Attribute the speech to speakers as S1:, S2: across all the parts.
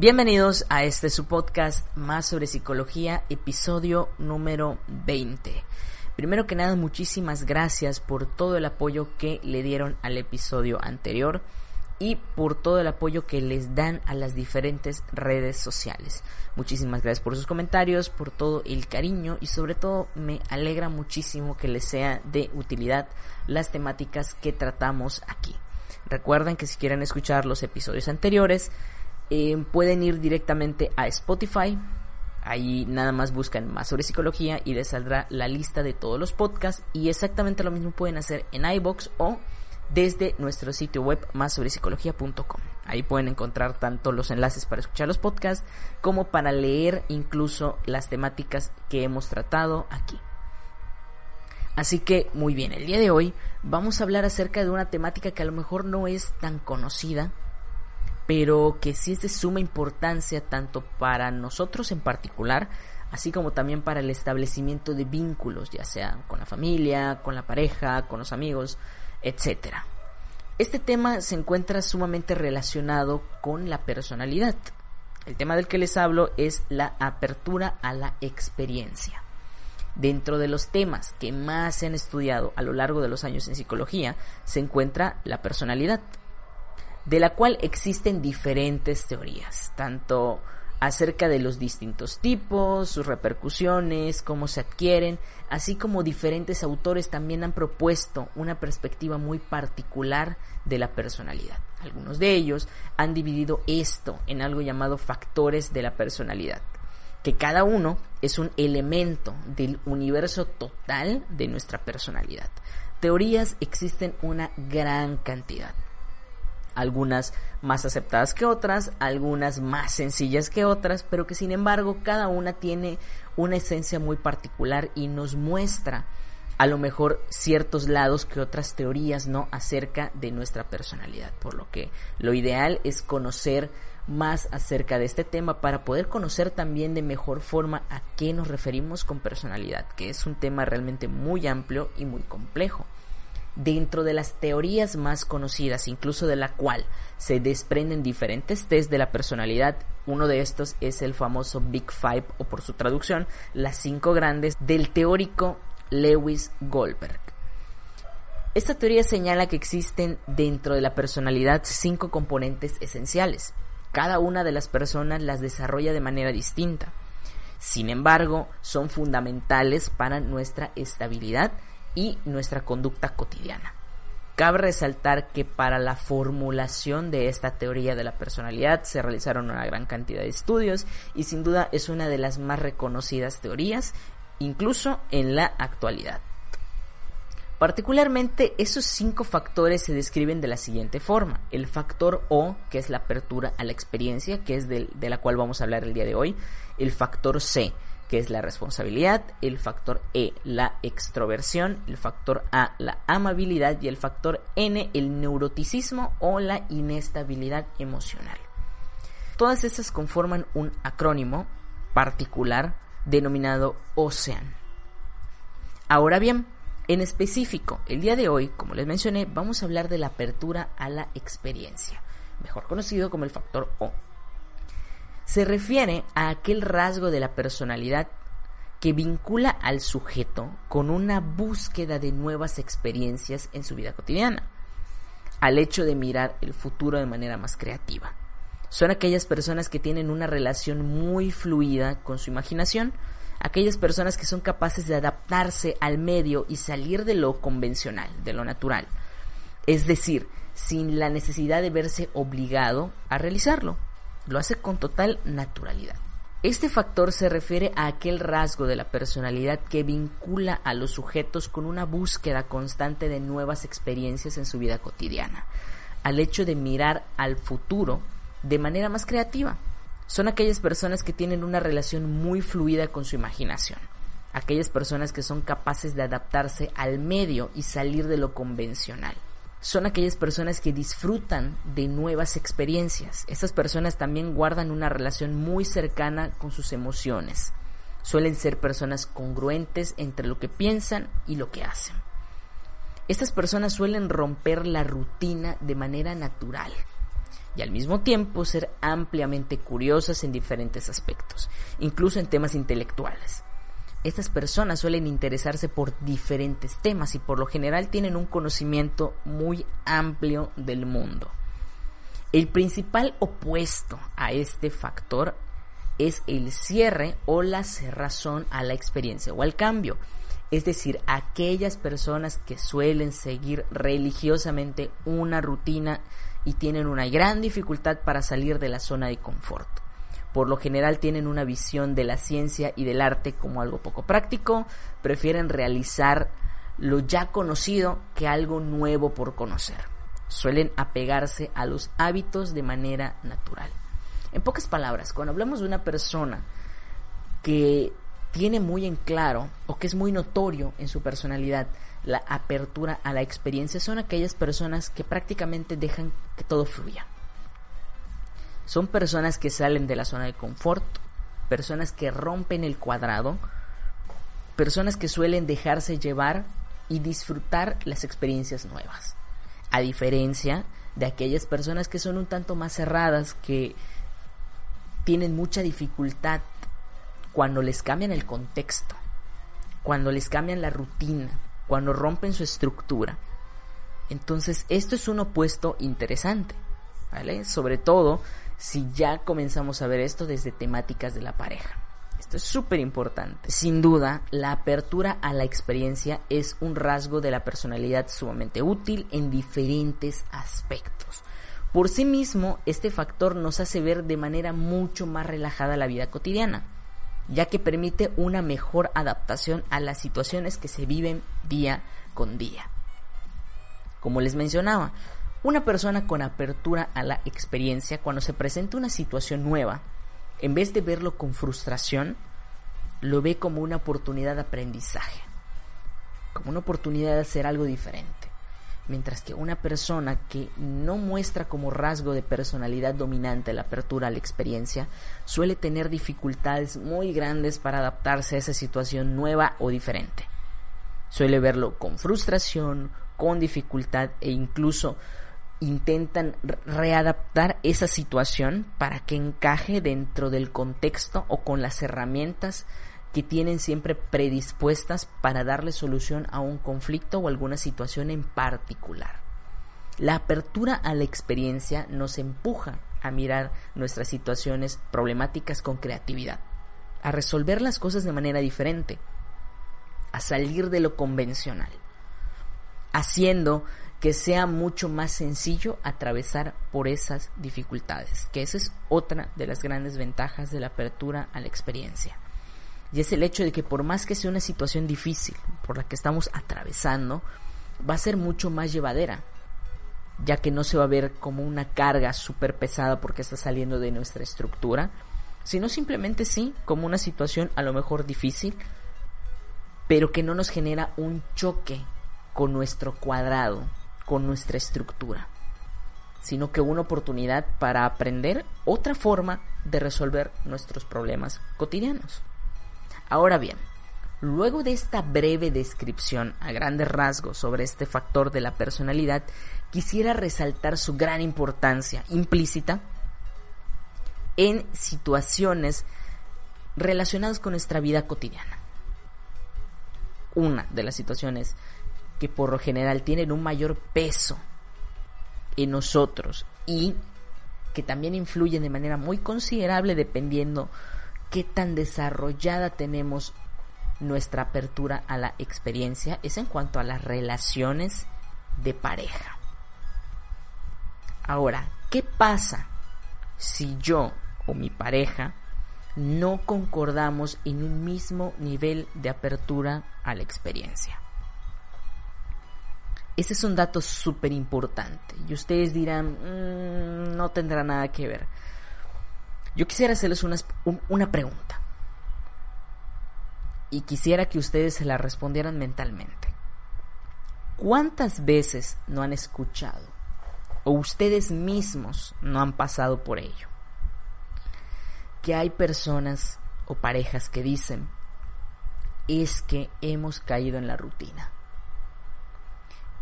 S1: Bienvenidos a este su podcast más sobre psicología, episodio número 20. Primero que nada, muchísimas gracias por todo el apoyo que le dieron al episodio anterior y por todo el apoyo que les dan a las diferentes redes sociales. Muchísimas gracias por sus comentarios, por todo el cariño y sobre todo me alegra muchísimo que les sea de utilidad las temáticas que tratamos aquí. Recuerden que si quieren escuchar los episodios anteriores, eh, pueden ir directamente a Spotify. Ahí nada más buscan más sobre psicología y les saldrá la lista de todos los podcasts. Y exactamente lo mismo pueden hacer en iBox o desde nuestro sitio web más sobre psicología.com. Ahí pueden encontrar tanto los enlaces para escuchar los podcasts como para leer incluso las temáticas que hemos tratado aquí. Así que muy bien, el día de hoy vamos a hablar acerca de una temática que a lo mejor no es tan conocida, pero que sí es de suma importancia tanto para nosotros en particular, así como también para el establecimiento de vínculos, ya sea con la familia, con la pareja, con los amigos, etc. Este tema se encuentra sumamente relacionado con la personalidad. El tema del que les hablo es la apertura a la experiencia. Dentro de los temas que más se han estudiado a lo largo de los años en psicología se encuentra la personalidad de la cual existen diferentes teorías, tanto acerca de los distintos tipos, sus repercusiones, cómo se adquieren, así como diferentes autores también han propuesto una perspectiva muy particular de la personalidad. Algunos de ellos han dividido esto en algo llamado factores de la personalidad, que cada uno es un elemento del universo total de nuestra personalidad. Teorías existen una gran cantidad algunas más aceptadas que otras, algunas más sencillas que otras, pero que sin embargo cada una tiene una esencia muy particular y nos muestra a lo mejor ciertos lados que otras teorías no acerca de nuestra personalidad, por lo que lo ideal es conocer más acerca de este tema para poder conocer también de mejor forma a qué nos referimos con personalidad, que es un tema realmente muy amplio y muy complejo dentro de las teorías más conocidas, incluso de la cual se desprenden diferentes test de la personalidad. Uno de estos es el famoso Big Five o por su traducción, las cinco grandes del teórico Lewis Goldberg. Esta teoría señala que existen dentro de la personalidad cinco componentes esenciales. Cada una de las personas las desarrolla de manera distinta. Sin embargo, son fundamentales para nuestra estabilidad y nuestra conducta cotidiana. Cabe resaltar que para la formulación de esta teoría de la personalidad se realizaron una gran cantidad de estudios y sin duda es una de las más reconocidas teorías, incluso en la actualidad. Particularmente, esos cinco factores se describen de la siguiente forma. El factor O, que es la apertura a la experiencia, que es de, la cual vamos a hablar el día de hoy. El factor C, que es la responsabilidad, el factor E, la extroversión, el factor A, la amabilidad y el factor N, el neuroticismo o la inestabilidad emocional. Todas estas conforman un acrónimo particular denominado OCEAN. Ahora bien, en específico, el día de hoy, como les mencioné, vamos a hablar de la apertura a la experiencia, mejor conocido como el factor O se refiere a aquel rasgo de la personalidad que vincula al sujeto con una búsqueda de nuevas experiencias en su vida cotidiana, al hecho de mirar el futuro de manera más creativa. Son aquellas personas que tienen una relación muy fluida con su imaginación, aquellas personas que son capaces de adaptarse al medio y salir de lo convencional, de lo natural. Es decir, sin la necesidad de verse obligado a realizarlo lo hace con total naturalidad. Este factor se refiere a aquel rasgo de la personalidad que vincula a los sujetos con una búsqueda constante de nuevas experiencias en su vida cotidiana, al hecho de mirar al futuro de manera más creativa. Son aquellas personas que tienen una relación muy fluida con su imaginación, aquellas personas que son capaces de adaptarse al medio y salir de lo convencional son aquellas personas que disfrutan de nuevas experiencias. Estas personas también guardan una relación muy cercana con sus emociones. Suelen ser personas congruentes entre lo que piensan y lo que hacen. Estas personas suelen romper la rutina de manera natural, y al mismo tiempo ser ampliamente curiosas en diferentes aspectos, incluso en temas intelectuales. Estas personas suelen interesarse por diferentes temas y por lo general tienen un conocimiento muy amplio del mundo. El principal opuesto a este factor es el cierre o la cerrazón a la experiencia o al cambio. Es decir, aquellas personas que suelen seguir religiosamente una rutina y tienen una gran dificultad para salir de la zona de confort. Por lo general tienen una visión de la ciencia y del arte como algo poco práctico, prefieren realizar lo ya conocido que algo nuevo por conocer. Suelen apegarse a los hábitos de manera natural. En pocas palabras, cuando hablamos de una persona que tiene muy en claro o que es muy notorio en su personalidad la apertura a la experiencia son aquellas personas que prácticamente dejan que todo fluya. Son personas que salen de la zona de confort, personas que rompen el cuadrado, personas que suelen dejarse llevar y disfrutar las experiencias nuevas. A diferencia de aquellas personas que son un tanto más cerradas, que tienen mucha dificultad cuando les cambian el contexto, cuando les cambian la rutina, cuando rompen su estructura. Entonces, esto es un opuesto interesante, ¿vale? Sobre todo si ya comenzamos a ver esto desde temáticas de la pareja. Esto es súper importante. Sin duda, la apertura a la experiencia es un rasgo de la personalidad sumamente útil en diferentes aspectos. Por sí mismo, este factor nos hace ver de manera mucho más relajada la vida cotidiana ya que permite una mejor adaptación a las situaciones que se viven día con día. Como les mencionaba, una persona con apertura a la experiencia, cuando se presenta una situación nueva, en vez de verlo con frustración, lo ve como una oportunidad de aprendizaje, como una oportunidad de hacer algo diferente mientras que una persona que no muestra como rasgo de personalidad dominante la apertura a la experiencia suele tener dificultades muy grandes para adaptarse a esa situación nueva o diferente. Suele verlo con frustración, con dificultad e incluso intentan readaptar esa situación para que encaje dentro del contexto o con las herramientas que tienen siempre predispuestas para darle solución a un conflicto o alguna situación en particular. La apertura a la experiencia nos empuja a mirar nuestras situaciones problemáticas con creatividad, a resolver las cosas de manera diferente, a salir de lo convencional, haciendo que sea mucho más sencillo atravesar por esas dificultades, que esa es otra de las grandes ventajas de la apertura a la experiencia. Y es el hecho de que por más que sea una situación difícil por la que estamos atravesando, va a ser mucho más llevadera, ya que no se va a ver como una carga súper pesada porque está saliendo de nuestra estructura, sino simplemente sí, como una situación a lo mejor difícil, pero que no nos genera un choque con nuestro cuadrado, con nuestra estructura, sino que una oportunidad para aprender otra forma de resolver nuestros problemas cotidianos. Ahora bien, luego de esta breve descripción a grandes rasgos sobre este factor de la personalidad, quisiera resaltar su gran importancia implícita en situaciones relacionadas con nuestra vida cotidiana. Una de las situaciones que por lo general tienen un mayor peso en nosotros y que también influyen de manera muy considerable dependiendo qué tan desarrollada tenemos nuestra apertura a la experiencia es en cuanto a las relaciones de pareja. Ahora, ¿qué pasa si yo o mi pareja no concordamos en un mismo nivel de apertura a la experiencia? Ese es un dato súper importante y ustedes dirán, mm, no tendrá nada que ver. Yo quisiera hacerles una, pregunta. Y quisiera que ustedes se la respondieran mentalmente. ¿Cuántas veces no han escuchado o ustedes mismos no han pasado por ello? Que hay personas o parejas que dicen, es que hemos caído en la rutina.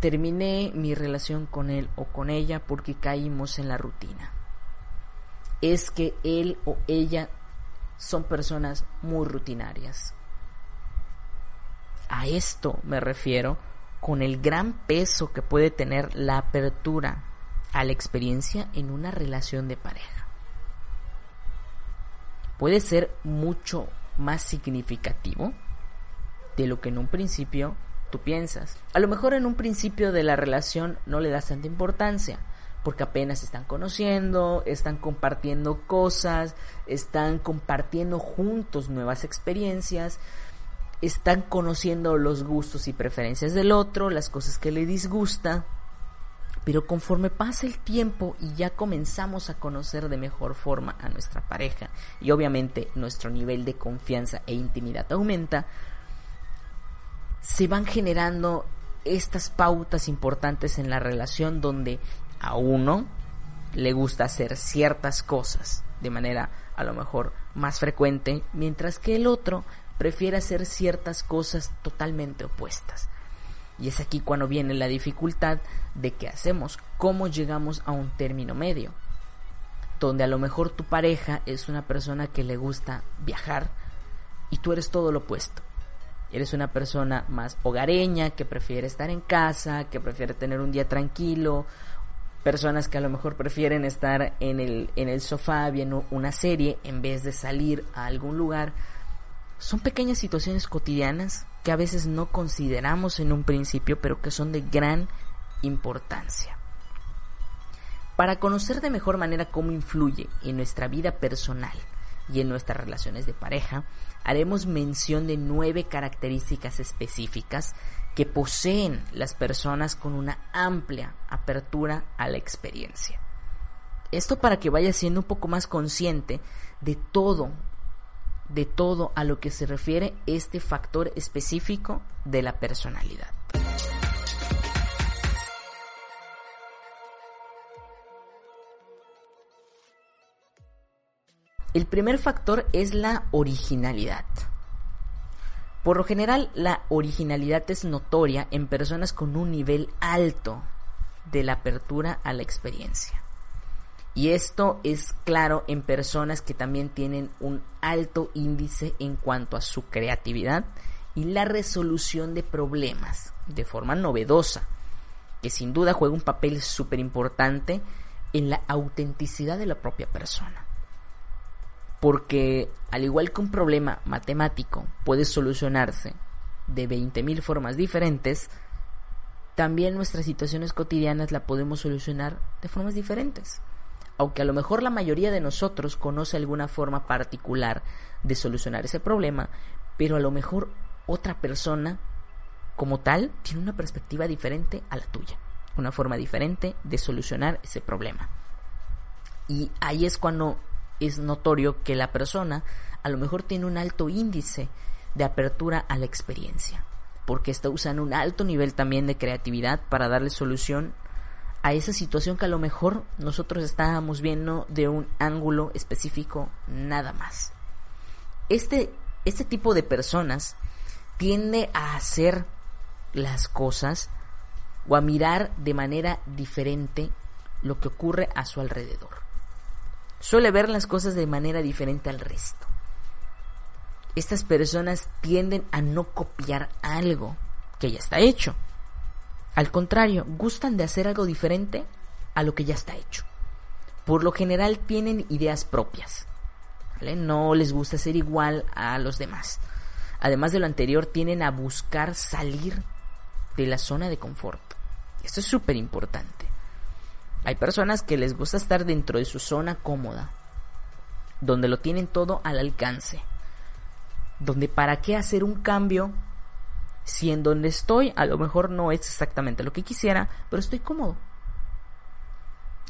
S1: Terminé mi relación con él o con ella porque caímos en la rutina es que él o ella son personas muy rutinarias. A esto me refiero con el gran peso que puede tener la apertura a la experiencia en una relación de pareja. Puede ser mucho más significativo de lo que en un principio tú piensas. A lo mejor en un principio de la relación no le das tanta importancia, porque apenas están conociendo, están compartiendo cosas, están compartiendo juntos nuevas experiencias, están conociendo los gustos y preferencias del otro, las cosas que le disgusta. Pero conforme pasa el tiempo y ya comenzamos a conocer de mejor forma a nuestra pareja y obviamente nuestro nivel de confianza e intimidad aumenta, se van generando estas pautas importantes en la relación donde a uno le gusta hacer ciertas cosas de manera a lo mejor más frecuente, mientras que el otro prefiere hacer ciertas cosas totalmente opuestas. Y es aquí cuando viene la dificultad de qué hacemos, cómo llegamos a un término medio, donde a lo mejor tu pareja es una persona que le gusta viajar y tú eres todo lo opuesto. Eres una persona más hogareña, que prefiere estar en casa, que prefiere tener un día tranquilo, personas que a lo mejor prefieren estar en el, en el sofá viendo una serie en vez de salir a algún lugar. Son pequeñas situaciones cotidianas que a veces no consideramos en un principio, pero que son de gran importancia. Para conocer de mejor manera cómo influye en nuestra vida personal y en nuestras relaciones de pareja, haremos mención de nueve características específicas que poseen las personas con una amplia apertura a la experiencia. Esto para que vayas siendo un poco más consciente de todo, de todo a lo que se refiere este factor específico de la personalidad. El primer factor es la originalidad. Por lo general, la originalidad es notoria en personas con un nivel alto de la apertura a la experiencia. Y esto es claro en personas que también tienen un alto índice en cuanto a su creatividad y la resolución de problemas de forma novedosa, que sin duda juega un papel súper importante en la autenticidad de la propia persona porque al igual que un problema matemático puede solucionarse de 20.000 formas diferentes, también nuestras situaciones cotidianas la podemos solucionar de formas diferentes. Aunque a lo mejor la mayoría de nosotros conoce alguna forma particular de solucionar ese problema, pero a lo mejor otra persona como tal tiene una perspectiva diferente a la tuya, una forma diferente de solucionar ese problema. Y ahí es cuando es notorio que la persona a lo mejor tiene un alto índice de apertura a la experiencia, porque está usando un alto nivel también de creatividad para darle solución a esa situación que a lo mejor nosotros estábamos viendo de un ángulo específico nada más. Este, este tipo de personas tiende a hacer las cosas o a mirar de manera diferente lo que ocurre a su alrededor suele ver las cosas de manera diferente al resto. Estas personas tienden a no copiar algo que ya está hecho. Al contrario, gustan de hacer algo diferente a lo que ya está hecho. Por lo general tienen ideas propias. No les gusta ser igual a los demás. Además de lo anterior, tienden a buscar salir de la zona de confort. Esto es súper importante. Hay personas que les gusta estar dentro de su zona cómoda, donde lo tienen todo al alcance, donde para qué hacer un cambio si en donde estoy a lo mejor no es exactamente lo que quisiera, pero estoy cómodo.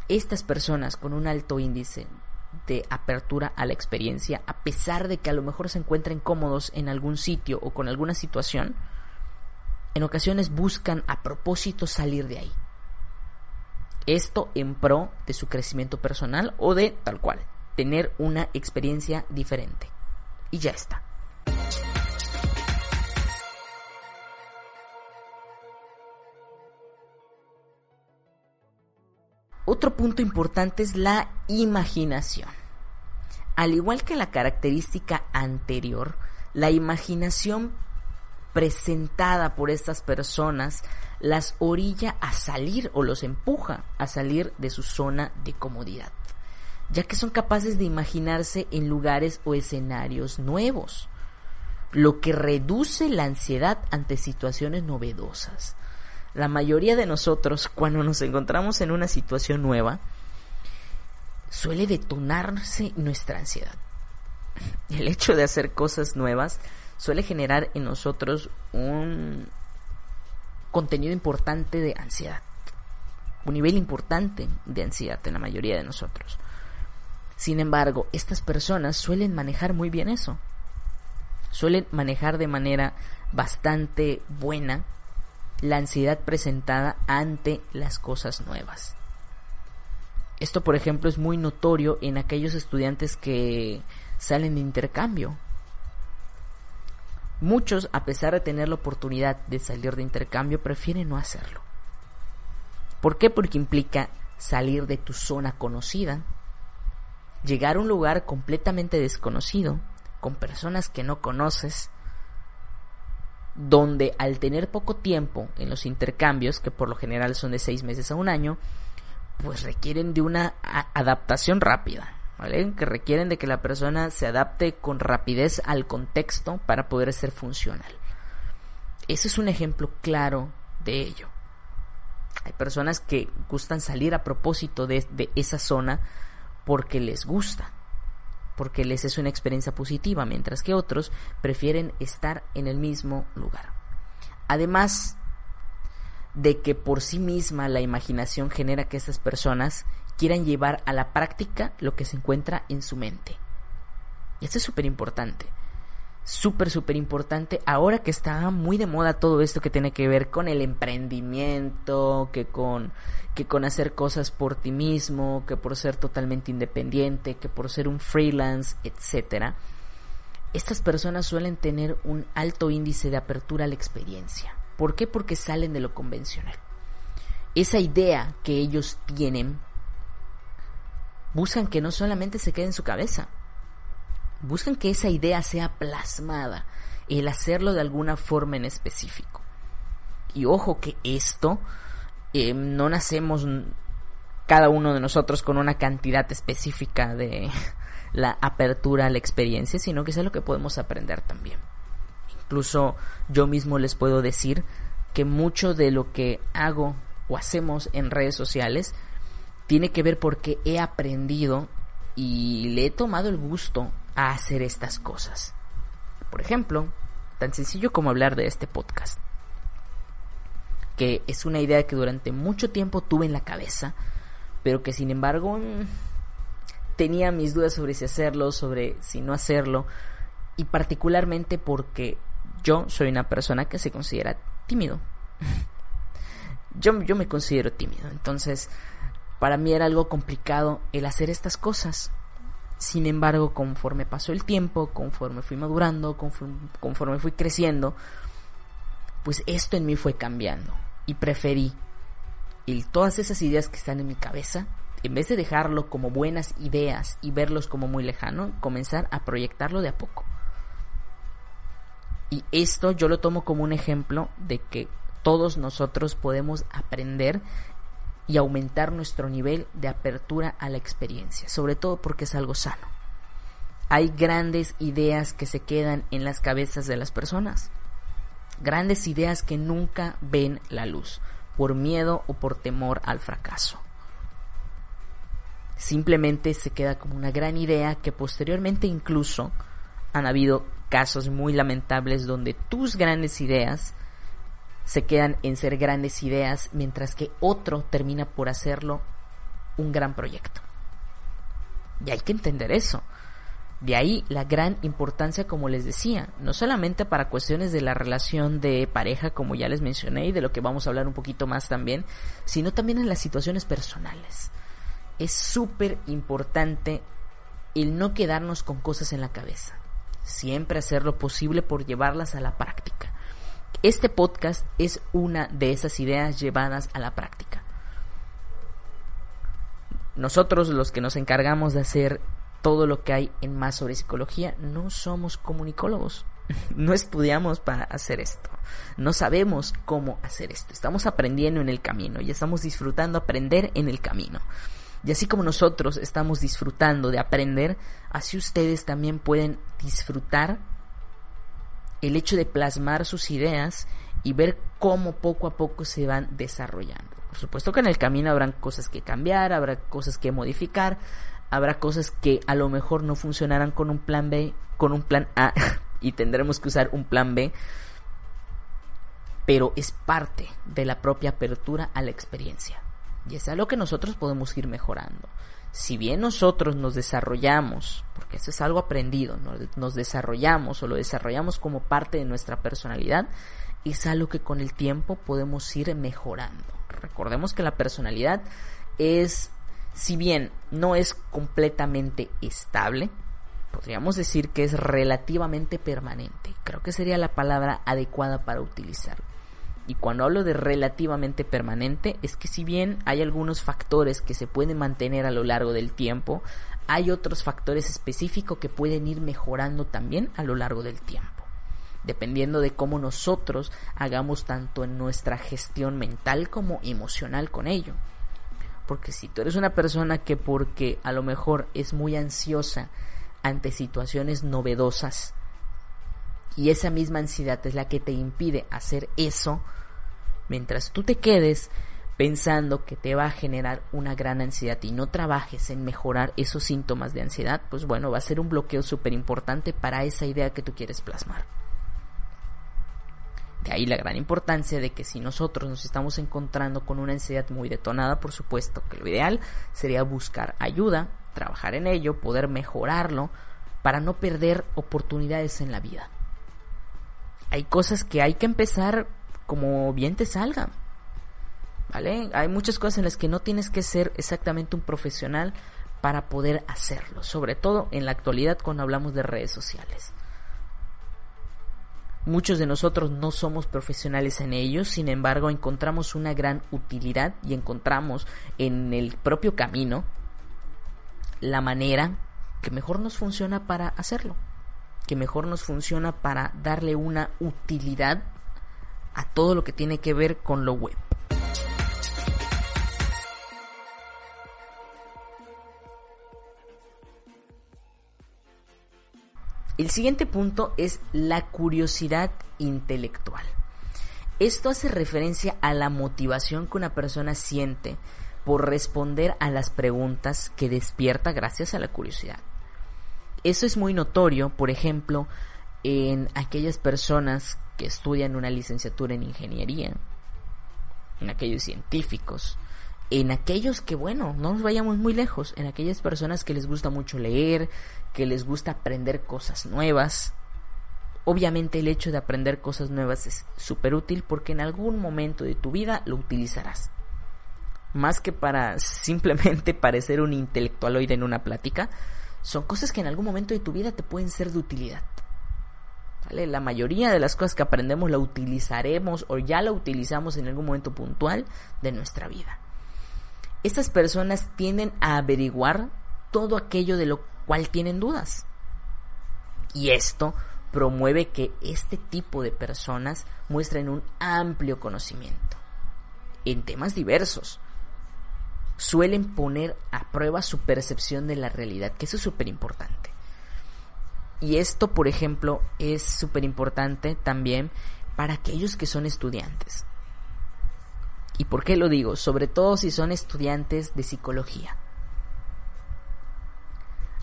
S1: Estas personas con un alto índice de apertura a la experiencia, a pesar de que a lo mejor se encuentren cómodos en algún sitio o con alguna situación, en ocasiones buscan a propósito salir de ahí. Esto en pro de su crecimiento personal o de tal cual, tener una experiencia diferente. Y ya está. Otro punto importante es la imaginación. Al igual que la característica anterior, la imaginación presentada por estas personas las orilla a salir o los empuja a salir de su zona de comodidad, ya que son capaces de imaginarse en lugares o escenarios nuevos, lo que reduce la ansiedad ante situaciones novedosas. La mayoría de nosotros, cuando nos encontramos en una situación nueva, suele detonarse nuestra ansiedad. El hecho de hacer cosas nuevas suele generar en nosotros un contenido importante de ansiedad. Un nivel importante de ansiedad en la mayoría de nosotros. Sin embargo, estas personas suelen manejar muy bien eso. Suelen manejar de manera bastante buena la ansiedad presentada ante las cosas nuevas. Esto, por ejemplo, es muy notorio en aquellos estudiantes que salen de intercambio. Muchos, a pesar de tener la oportunidad de salir de intercambio, prefieren no hacerlo. ¿Por qué? Porque implica salir de tu zona conocida, llegar a un lugar completamente desconocido, con personas que no conoces, donde al tener poco tiempo en los intercambios, que por lo general son de seis meses a un año, pues requieren de una adaptación rápida, Que requieren de que la persona se adapte con rapidez al contexto para poder ser funcional. Ese es un ejemplo claro de ello. Hay personas que gustan salir a propósito de esa zona porque les gusta, porque les es una experiencia positiva, mientras que otros prefieren estar en el mismo lugar. Además de que por sí misma la imaginación genera que estas personas quieran llevar a la práctica lo que se encuentra en su mente. Y esto es súper importante. Súper, súper importante. Ahora que está muy de moda todo esto que tiene que ver con el emprendimiento, que con, que con hacer cosas por ti mismo, que por ser totalmente independiente, que por ser un freelance, etc. Estas personas suelen tener un alto índice de apertura a la experiencia. ¿Por qué? Porque salen de lo convencional. Esa idea que ellos tienen, buscan que no solamente se quede en su cabeza, buscan que esa idea sea plasmada, el hacerlo de alguna forma en específico. Y ojo que esto eh, no nacemos cada uno de nosotros con una cantidad específica de la apertura a la experiencia, sino que es algo que podemos aprender también. Incluso yo mismo les puedo decir que mucho de lo que hago o hacemos en redes sociales tiene que ver porque he aprendido y le he tomado el gusto a hacer estas cosas. Por ejemplo, tan sencillo como hablar de este podcast, que es una idea que durante mucho tiempo tuve en la cabeza, pero que sin embargo mm, tenía mis dudas sobre si hacerlo, sobre si no hacerlo, y particularmente porque yo soy una persona que se considera tímido. yo, yo me considero tímido, entonces para mí era algo complicado el hacer estas cosas. Sin embargo, conforme pasó el tiempo, conforme fui madurando, conforme, fui creciendo, pues esto en mí fue cambiando y preferí y todas esas ideas que están en mi cabeza, en vez de dejarlo como buenas ideas y verlos como muy lejano, comenzar a proyectarlo de a poco. Y esto yo lo tomo como un ejemplo de que todos nosotros podemos aprender y aumentar nuestro nivel de apertura a la experiencia, sobre todo porque es algo sano. Hay grandes ideas que se quedan en las cabezas de las personas, grandes ideas que nunca ven la luz, por miedo o por temor al fracaso. Simplemente se queda como una gran idea que posteriormente incluso han habido casos muy lamentables donde tus grandes ideas se quedan en ser grandes ideas, mientras que otro termina por hacerlo un gran proyecto. Y hay que entender eso. De ahí la gran importancia, como les decía, no solamente para cuestiones de la relación de pareja, como ya les mencioné, y de lo que vamos a hablar un poquito más también, sino también en las situaciones personales. Es súper importante el no quedarnos con cosas en la cabeza. Siempre hacer lo posible por llevarlas a la práctica. Este podcast es una de esas ideas llevadas a la práctica. nosotros los que nos encargamos de hacer todo lo que hay en más sobre psicología, no somos comunicólogos. No estudiamos para hacer esto. No sabemos cómo hacer esto. Estamos aprendiendo en el camino y estamos disfrutando aprender en el camino. Y así como nosotros estamos disfrutando de aprender, así ustedes también pueden disfrutar el hecho de plasmar sus ideas y ver cómo poco a poco se van desarrollando. Por supuesto que en el camino habrán cosas que cambiar, habrá cosas que modificar, habrá cosas que a lo mejor no funcionarán con un plan B, con un plan A y tendremos que usar un plan B, pero es parte de la propia apertura a la experiencia. Y es algo que nosotros podemos ir mejorando. Si bien nosotros nos desarrollamos, porque eso es algo aprendido, nos desarrollamos o lo desarrollamos como parte de nuestra personalidad, es algo que con el tiempo podemos ir mejorando. Recordemos que la personalidad es, si bien no es completamente estable, podríamos decir que es relativamente permanente. Creo que sería la palabra adecuada para utilizarlo. Y cuando hablo de relativamente permanente, es que si bien hay algunos factores que se pueden mantener a lo largo del tiempo, hay otros factores específicos que pueden ir mejorando también a lo largo del tiempo dependiendo de cómo nosotros hagamos tanto en nuestra gestión mental como emocional con ello. Porque si tú eres una persona que porque a lo mejor es muy ansiosa ante situaciones novedosas y esa misma ansiedad es la que te impide hacer eso, mientras tú te quedes pensando que te va a generar una gran ansiedad y no trabajes en mejorar esos síntomas de ansiedad, pues bueno, va a ser un bloqueo súper importante para esa idea que tú quieres plasmar. De ahí la gran importancia de que si nosotros nos estamos encontrando con una ansiedad muy detonada, por supuesto que lo ideal sería buscar ayuda, trabajar en ello, poder mejorarlo para no perder oportunidades en la vida. Hay cosas que hay que empezar como bien te salga. ¿Vale? Hay muchas cosas en las que no tienes que ser exactamente un profesional para poder hacerlo, sobre todo en la actualidad cuando hablamos de redes sociales. Muchos de nosotros no somos profesionales en ellos, sin embargo encontramos una gran utilidad y encontramos en el propio camino la manera que mejor nos funciona para hacerlo, que mejor nos funciona para darle una utilidad a todo lo que tiene que ver con lo web. El siguiente punto es la curiosidad intelectual. Esto hace referencia a la motivación que una persona siente por responder a las preguntas que despierta gracias a la curiosidad. Eso es muy notorio, por ejemplo, en aquellas personas que estudian una licenciatura en ingeniería, en aquellos científicos, en aquellos que, bueno, no nos vayamos muy lejos, en aquellas personas que les gusta mucho leer, que les gusta aprender cosas nuevas. Obviamente el hecho de aprender cosas nuevas es súper útil porque en algún momento de tu vida lo utilizarás. Más que para simplemente parecer un intelectualoide en una plática, son cosas que en algún momento de tu vida te pueden ser de utilidad. La mayoría de las cosas que aprendemos la utilizaremos o ya la utilizamos en algún momento puntual de nuestra vida estas personas tienden a averiguar todo aquello de lo cual tienen dudas. Y esto promueve que este tipo de personas muestren un amplio conocimiento en temas diversos. Suelen poner a prueba su percepción de la realidad, que eso es súper importante. Y esto, por ejemplo, es súper importante también para aquellos que son estudiantes. ¿Y por qué lo digo? Sobre todo si son estudiantes de psicología.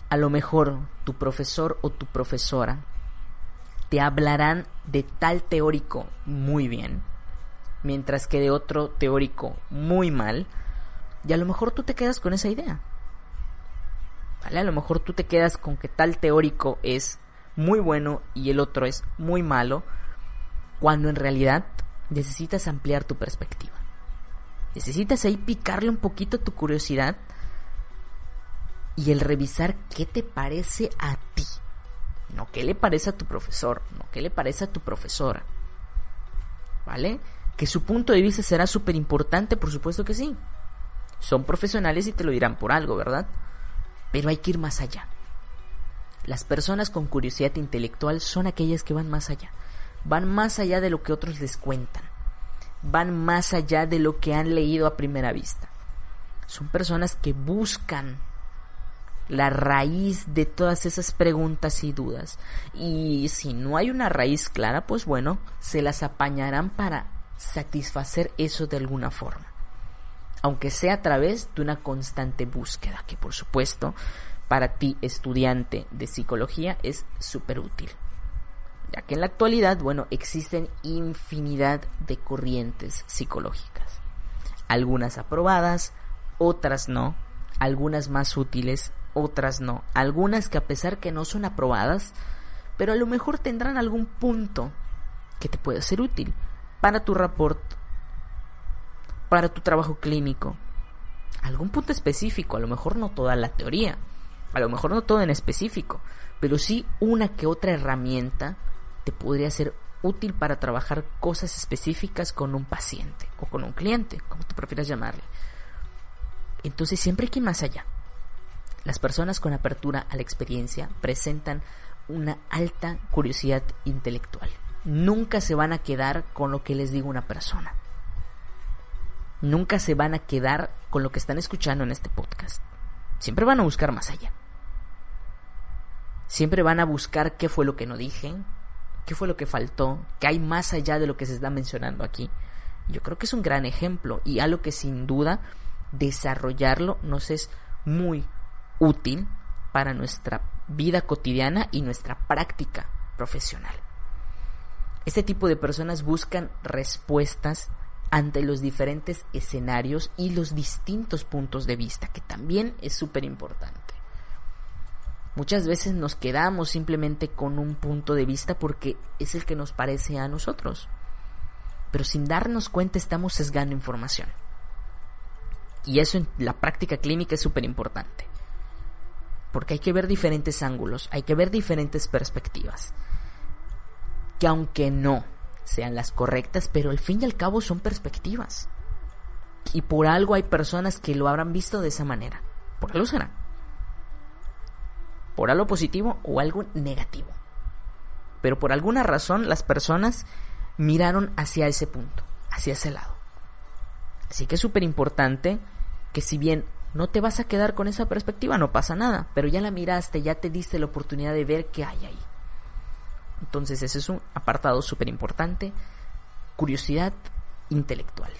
S1: A lo mejor tu profesor o tu profesora te hablarán de tal teórico muy bien, mientras que de otro teórico muy mal, y a lo mejor tú te quedas con esa idea. A lo mejor tú te quedas con que tal teórico es muy bueno y el otro es muy malo, cuando en realidad necesitas ampliar tu perspectiva. Necesitas ahí picarle un poquito tu curiosidad y el revisar qué te parece a ti. No qué le parece a tu profesor, no qué le parece a tu profesora. ¿Vale? Que su punto de vista será súper importante, por supuesto que sí. Son profesionales y te lo dirán por algo, ¿verdad? Pero hay que ir más allá. Las personas con curiosidad intelectual son aquellas que van más allá. Van más allá de lo que otros les cuentan. Van más allá de lo que han leído a primera vista. Son personas que buscan la raíz de todas esas preguntas y dudas. Y si no hay una raíz clara, pues bueno, se las apañarán para satisfacer eso de alguna forma. Aunque sea a través de una constante búsqueda, que por supuesto para ti estudiante de psicología es súper útil. Ya que en la actualidad, bueno, existen infinidad de corrientes psicológicas. Algunas aprobadas, otras no, algunas más útiles, otras no, algunas que a pesar que no son aprobadas, pero a lo mejor tendrán algún punto que te pueda ser útil para tu rapport, para tu trabajo clínico, algún punto específico, a lo mejor no toda la teoría, a lo mejor no todo en específico, pero sí una que otra herramienta te podría ser útil para trabajar cosas específicas con un paciente o con un cliente, como tú prefieras llamarle. Entonces siempre hay que más allá. Las personas con apertura a la experiencia presentan una alta curiosidad intelectual. Nunca se van a quedar con lo que les diga una persona. Nunca se van a quedar con lo que están escuchando en este podcast. Siempre van a buscar más allá. Siempre van a buscar qué fue lo que no dije, qué fue lo que faltó, qué hay más allá de lo que se está mencionando aquí. Yo creo que es un gran ejemplo y algo que sin duda desarrollarlo nos es muy útil para nuestra vida cotidiana y nuestra práctica profesional. Este tipo de personas buscan respuestas ante los diferentes escenarios y los distintos puntos de vista, que también es súper importante. Muchas veces nos quedamos simplemente con un punto de vista porque es el que nos parece a nosotros, pero sin darnos cuenta estamos sesgando información. Y eso en la práctica clínica es súper importante. Porque hay que ver diferentes ángulos, hay que ver diferentes perspectivas. Que aunque no sean las correctas, pero al fin y al cabo son perspectivas. Y por algo hay personas que lo habrán visto de esa manera. Por algo será. Por algo positivo o algo negativo. Pero por alguna razón las personas miraron hacia ese punto, hacia ese lado. Así que es súper importante que si bien no te vas a quedar con esa perspectiva, no pasa nada, pero ya la miraste, ya te diste la oportunidad de ver qué hay ahí. Entonces ese es un apartado súper importante, curiosidad intelectual.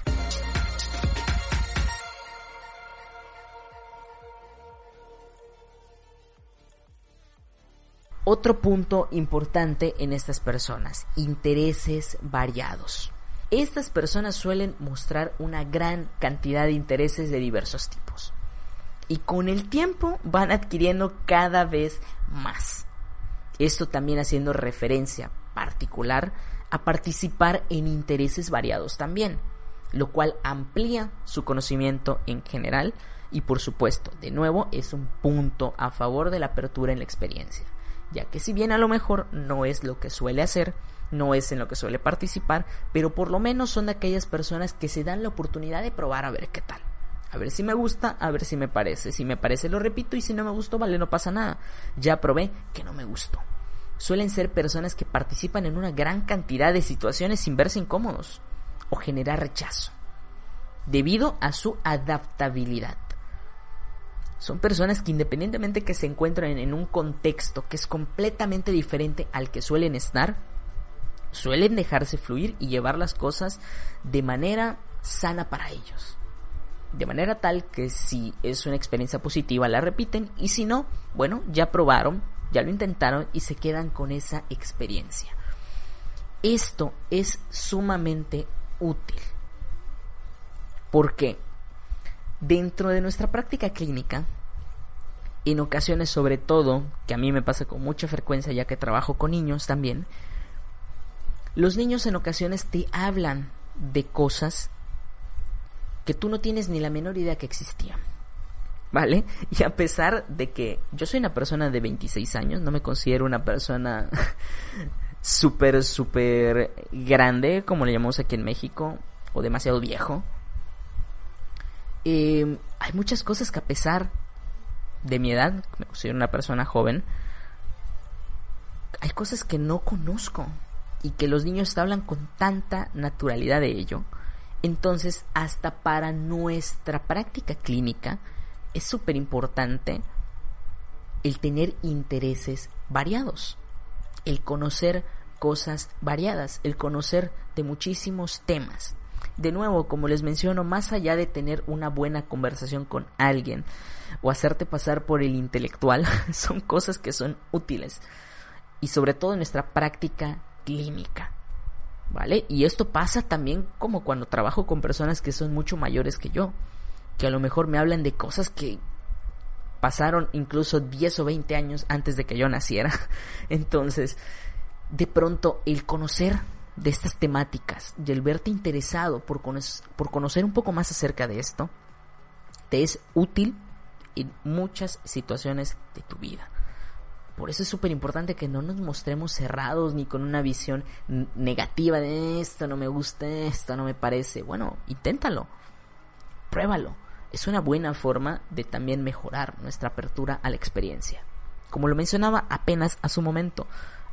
S1: Otro punto importante en estas personas, intereses variados. Estas personas suelen mostrar una gran cantidad de intereses de diversos tipos. Y con el tiempo van adquiriendo cada vez más. Esto también haciendo referencia particular a participar en intereses variados también, lo cual amplía su conocimiento en general y por supuesto, de nuevo, es un punto a favor de la apertura en la experiencia, ya que si bien a lo mejor no es lo que suele hacer, no es en lo que suele participar, pero por lo menos son de aquellas personas que se dan la oportunidad de probar a ver qué tal. A ver si me gusta, a ver si me parece. Si me parece lo repito y si no me gustó, vale, no pasa nada. Ya probé que no me gustó. Suelen ser personas que participan en una gran cantidad de situaciones sin verse incómodos o generar rechazo, debido a su adaptabilidad. Son personas que independientemente que se encuentren en un contexto que es completamente diferente al que suelen estar, suelen dejarse fluir y llevar las cosas de manera sana para ellos. De manera tal que si es una experiencia positiva la repiten y si no, bueno, ya probaron, ya lo intentaron y se quedan con esa experiencia. Esto es sumamente útil. Porque dentro de nuestra práctica clínica, en ocasiones sobre todo, que a mí me pasa con mucha frecuencia ya que trabajo con niños también, los niños en ocasiones te hablan de cosas que tú no tienes ni la menor idea que existían. ¿Vale? Y a pesar de que yo soy una persona de 26 años, no me considero una persona súper, súper grande, como le llamamos aquí en México, o demasiado viejo. eh, hay muchas cosas que a pesar de mi edad, me considero una persona joven, hay cosas que no conozco y que los niños hablan con tanta naturalidad de ello. Entonces, hasta para nuestra práctica clínica es súper importante el tener intereses variados, el conocer cosas variadas, el conocer de muchísimos temas. De nuevo, como les menciono, más allá de tener una buena conversación con alguien o hacerte pasar por el intelectual, son cosas que son útiles y sobre todo en nuestra práctica clínica. ¿Vale? Y esto pasa también como cuando trabajo con personas que son mucho mayores que yo, que a lo mejor me hablan de cosas que pasaron incluso 10 o 20 años antes de que yo naciera. Entonces, de pronto el conocer de estas temáticas y el verte interesado por, por conocer un poco más acerca de esto, te es útil en muchas situaciones de tu vida. Por eso es súper importante que no nos mostremos cerrados ni con una visión negativa de esto no me gusta, esto no me parece. Bueno, inténtalo, pruébalo. Es una buena forma de también mejorar nuestra apertura a la experiencia. Como lo mencionaba apenas a su momento,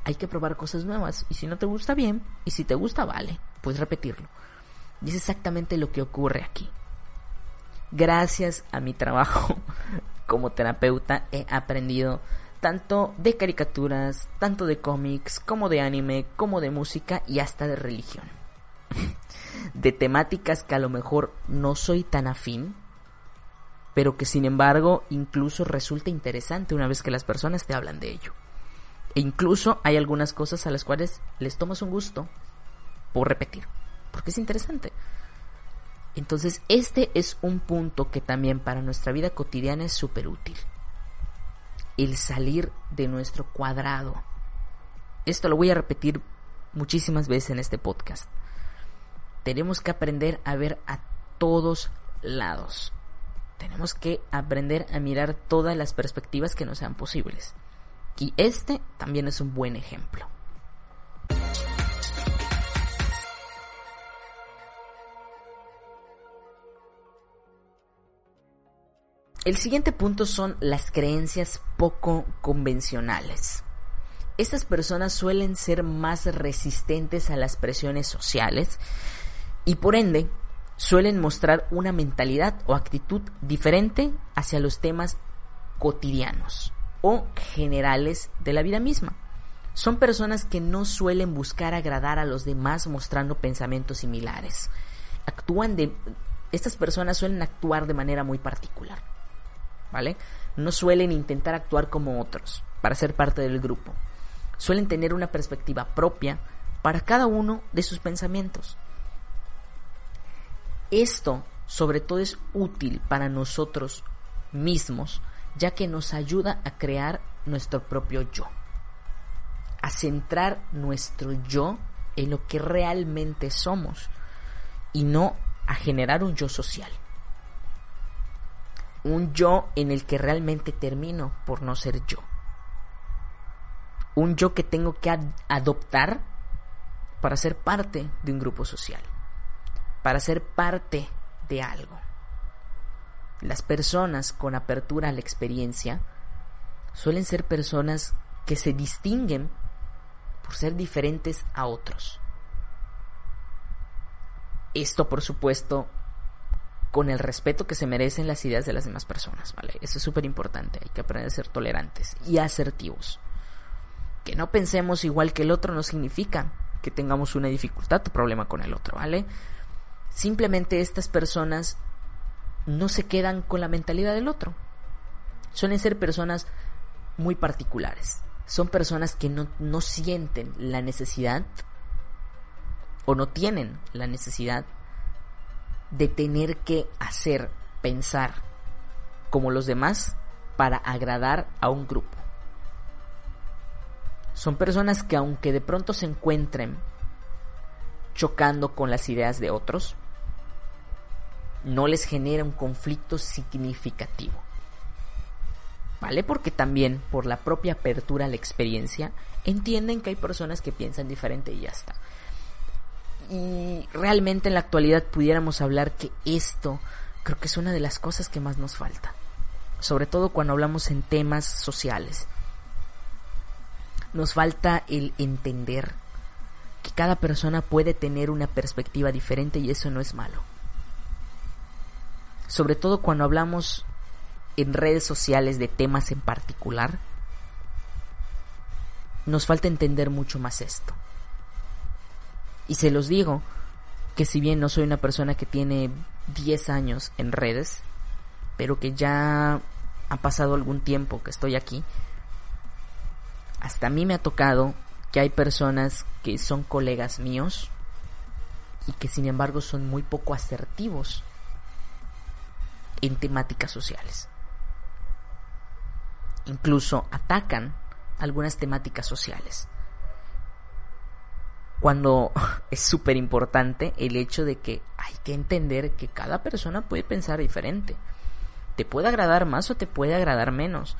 S1: hay que probar cosas nuevas y si no te gusta bien y si te gusta vale, puedes repetirlo. Y es exactamente lo que ocurre aquí. Gracias a mi trabajo como terapeuta he aprendido tanto de caricaturas, tanto de cómics, como de anime, como de música y hasta de religión. de temáticas que a lo mejor no soy tan afín, pero que sin embargo incluso resulta interesante una vez que las personas te hablan de ello. E incluso hay algunas cosas a las cuales les tomas un gusto por repetir, porque es interesante. Entonces este es un punto que también para nuestra vida cotidiana es súper útil el salir de nuestro cuadrado. Esto lo voy a repetir muchísimas veces en este podcast. Tenemos que aprender a ver a todos lados. Tenemos que aprender a mirar todas las perspectivas que nos sean posibles. Y este también es un buen ejemplo. El siguiente punto son las creencias poco convencionales. Estas personas suelen ser más resistentes a las presiones sociales y por ende suelen mostrar una mentalidad o actitud diferente hacia los temas cotidianos o generales de la vida misma. Son personas que no suelen buscar agradar a los demás mostrando pensamientos similares. Actúan de estas personas suelen actuar de manera muy particular. No suelen intentar actuar como otros para ser parte del grupo. Suelen tener una perspectiva propia para cada uno de sus pensamientos. Esto sobre todo es útil para nosotros mismos, ya que nos ayuda a crear nuestro propio yo, a centrar nuestro yo en lo que realmente somos y no a generar un yo social un yo en el que realmente termino por no ser yo. Un yo que tengo que adoptar para ser parte de un grupo social, para ser parte de algo. Las personas con apertura a la experiencia suelen ser personas que se distinguen por ser diferentes a otros. Esto, por supuesto, con el respeto que se merecen las ideas de las demás personas, ¿vale? Eso es súper importante, hay que aprender a ser tolerantes y asertivos. Que no pensemos igual que el otro no significa que tengamos una dificultad o problema con el otro, ¿vale? Simplemente estas personas no se quedan con la mentalidad del otro. Suelen ser personas muy particulares. Son personas que no, no sienten la necesidad o no tienen la necesidad de tener que hacer, pensar como los demás para agradar a un grupo. Son personas que aunque de pronto se encuentren chocando con las ideas de otros, no les genera un conflicto significativo. ¿Vale? Porque también por la propia apertura a la experiencia entienden que hay personas que piensan diferente y ya está y realmente en la actualidad pudiéramos hablar que esto creo que es una de las cosas que más nos falta. Sobre todo cuando hablamos en temas sociales. Nos falta el entender que cada persona puede tener una perspectiva diferente y eso no es malo. Sobre todo cuando hablamos en redes sociales de temas en particular, nos falta entender mucho más esto. Y se los digo que si bien no soy una persona que tiene 10 años en redes, pero que ya ha pasado algún tiempo que estoy aquí, hasta a mí me ha tocado que hay personas que son colegas míos y que sin embargo son muy poco asertivos en temáticas sociales. Incluso atacan algunas temáticas sociales. Cuando es súper importante el hecho de que hay que entender que cada persona puede pensar diferente. Te puede agradar más o te puede agradar menos.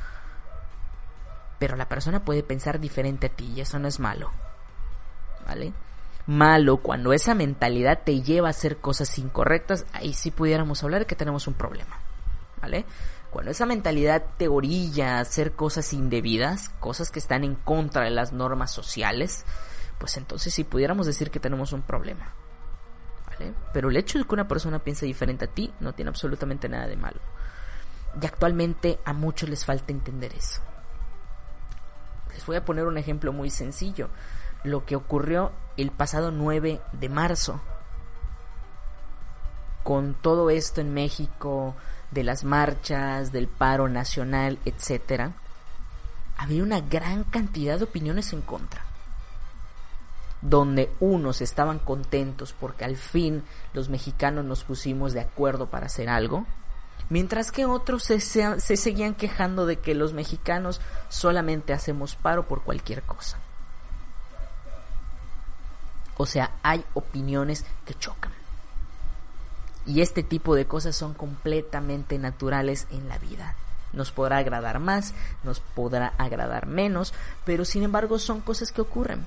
S1: Pero la persona puede pensar diferente a ti y eso no es malo. ¿Vale? Malo cuando esa mentalidad te lleva a hacer cosas incorrectas, ahí sí pudiéramos hablar que tenemos un problema. ¿Vale? Cuando esa mentalidad te orilla a hacer cosas indebidas, cosas que están en contra de las normas sociales, pues entonces sí pudiéramos decir que tenemos un problema. ¿Vale? Pero el hecho de que una persona piense diferente a ti no tiene absolutamente nada de malo. Y actualmente a muchos les falta entender eso. Les voy a poner un ejemplo muy sencillo. Lo que ocurrió el pasado 9 de marzo. Con todo esto en México, de las marchas, del paro nacional, etcétera, había una gran cantidad de opiniones en contra. Donde unos estaban contentos porque al fin los mexicanos nos pusimos de acuerdo para hacer algo, mientras que otros se, se, seguían quejando de que los mexicanos solamente hacemos paro por cualquier cosa. O sea, hay opiniones que chocan. Y este tipo de cosas son completamente naturales en la vida. Nos podrá agradar más, nos podrá agradar menos, pero sin embargo son cosas que ocurren.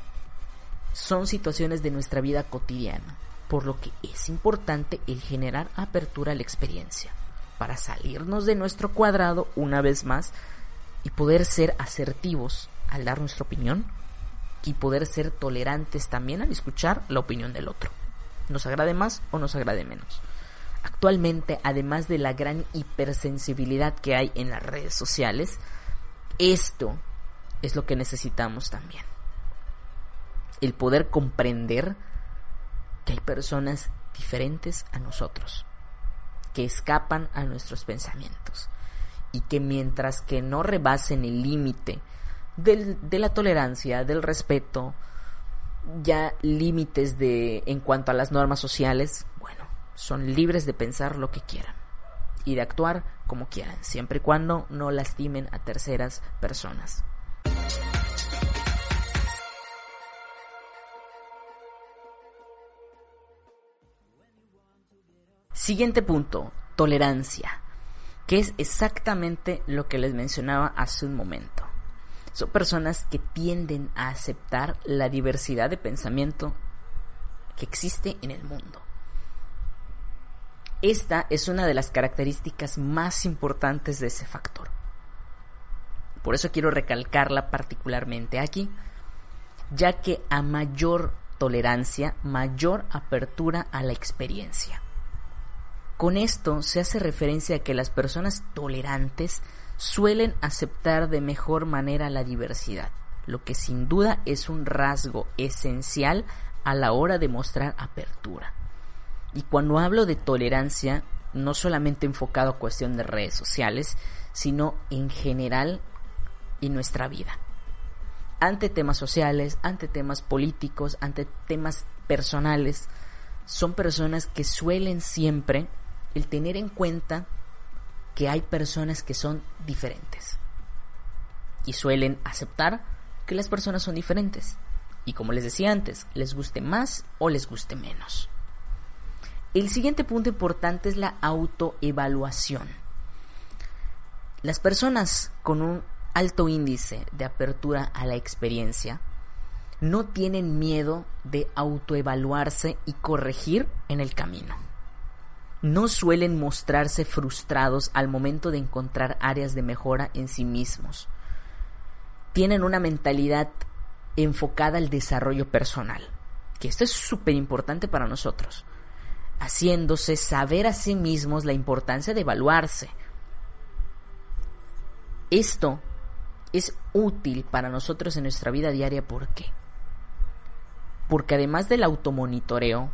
S1: Son situaciones de nuestra vida cotidiana, por lo que es importante el generar apertura a la experiencia, para salirnos de nuestro cuadrado una vez más y poder ser asertivos al dar nuestra opinión y poder ser tolerantes también al escuchar la opinión del otro. Nos agrade más o nos agrade menos. Actualmente, además de la gran hipersensibilidad que hay en las redes sociales, esto es lo que necesitamos también. El poder comprender que hay personas diferentes a nosotros, que escapan a nuestros pensamientos y que mientras que no rebasen el límite de la tolerancia, del respeto, ya límites de en cuanto a las normas sociales, bueno, son libres de pensar lo que quieran y de actuar como quieran, siempre y cuando no lastimen a terceras personas. Siguiente punto, tolerancia, que es exactamente lo que les mencionaba hace un momento. Son personas que tienden a aceptar la diversidad de pensamiento que existe en el mundo. Esta es una de las características más importantes de ese factor. Por eso quiero recalcarla particularmente aquí, ya que a mayor tolerancia, mayor apertura a la experiencia. Con esto se hace referencia a que las personas tolerantes suelen aceptar de mejor manera la diversidad, lo que sin duda es un rasgo esencial a la hora de mostrar apertura. Y cuando hablo de tolerancia, no solamente enfocado a cuestión de redes sociales, sino en general en nuestra vida. Ante temas sociales, ante temas políticos, ante temas personales, son personas que suelen siempre el tener en cuenta que hay personas que son diferentes. Y suelen aceptar que las personas son diferentes. Y como les decía antes, les guste más o les guste menos. El siguiente punto importante es la autoevaluación. Las personas con un alto índice de apertura a la experiencia no tienen miedo de autoevaluarse y corregir en el camino. No suelen mostrarse frustrados al momento de encontrar áreas de mejora en sí mismos. Tienen una mentalidad enfocada al desarrollo personal, que esto es súper importante para nosotros, haciéndose saber a sí mismos la importancia de evaluarse. Esto es útil para nosotros en nuestra vida diaria, ¿por qué? Porque además del automonitoreo,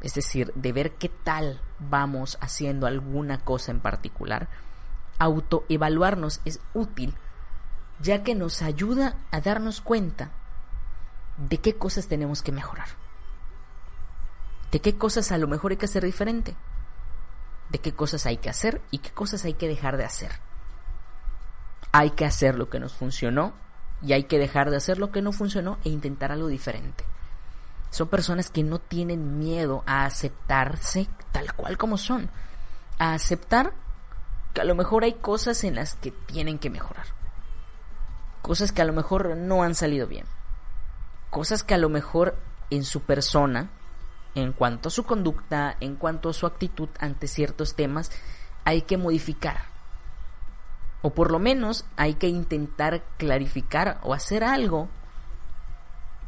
S1: es decir, de ver qué tal vamos haciendo alguna cosa en particular, autoevaluarnos es útil ya que nos ayuda a darnos cuenta de qué cosas tenemos que mejorar, de qué cosas a lo mejor hay que hacer diferente, de qué cosas hay que hacer y qué cosas hay que dejar de hacer. Hay que hacer lo que nos funcionó y hay que dejar de hacer lo que no funcionó e intentar algo diferente. Son personas que no tienen miedo a aceptarse tal cual como son, a aceptar que a lo mejor hay cosas en las que tienen que mejorar, cosas que a lo mejor no han salido bien. Cosas que a lo mejor en su persona, en cuanto a su conducta, en cuanto a su actitud ante ciertos temas, hay que modificar. O por lo menos hay que intentar clarificar o hacer algo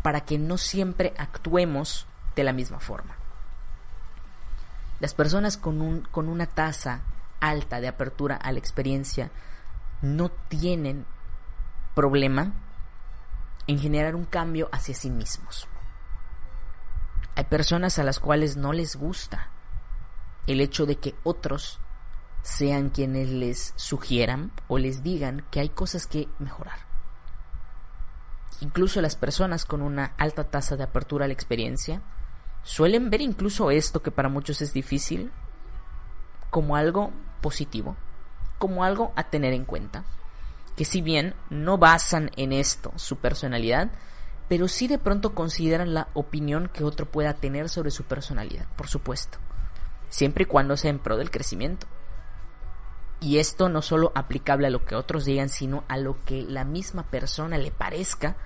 S1: para que no siempre actuemos de la misma forma. Las personas con, un, con una tasa alta de apertura a la experiencia no tienen problema en generar un cambio hacia sí mismos. Hay personas a las cuales no les gusta el hecho de que otros sean quienes les sugieran o les digan que hay cosas que mejorar. Incluso las personas con una alta tasa de apertura a la experiencia suelen ver incluso esto que para muchos es difícil como algo positivo, como algo a tener en cuenta que si bien no basan en esto su personalidad, pero sí de pronto consideran la opinión que otro pueda tener sobre su personalidad, por supuesto, siempre y cuando sea en pro del crecimiento. Y esto no solo aplicable a lo que otros digan, sino a lo que la misma persona le parezca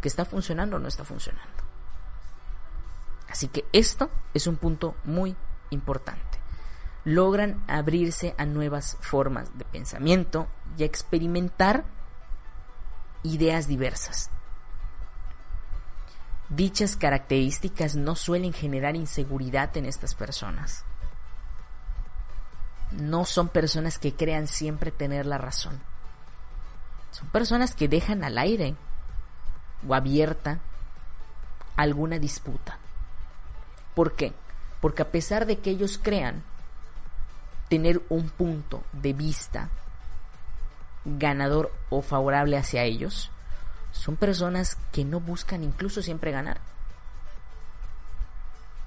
S1: que está funcionando o no está funcionando. Así que esto es un punto muy importante. Logran abrirse a nuevas formas de pensamiento y experimentar ideas diversas. Dichas características no suelen generar inseguridad en estas personas. No son personas que crean siempre tener la razón. Son personas que dejan al aire o abierta alguna disputa. ¿Por qué? Porque a pesar de que ellos crean tener un punto de vista ganador o favorable hacia ellos, son personas que no buscan incluso siempre ganar.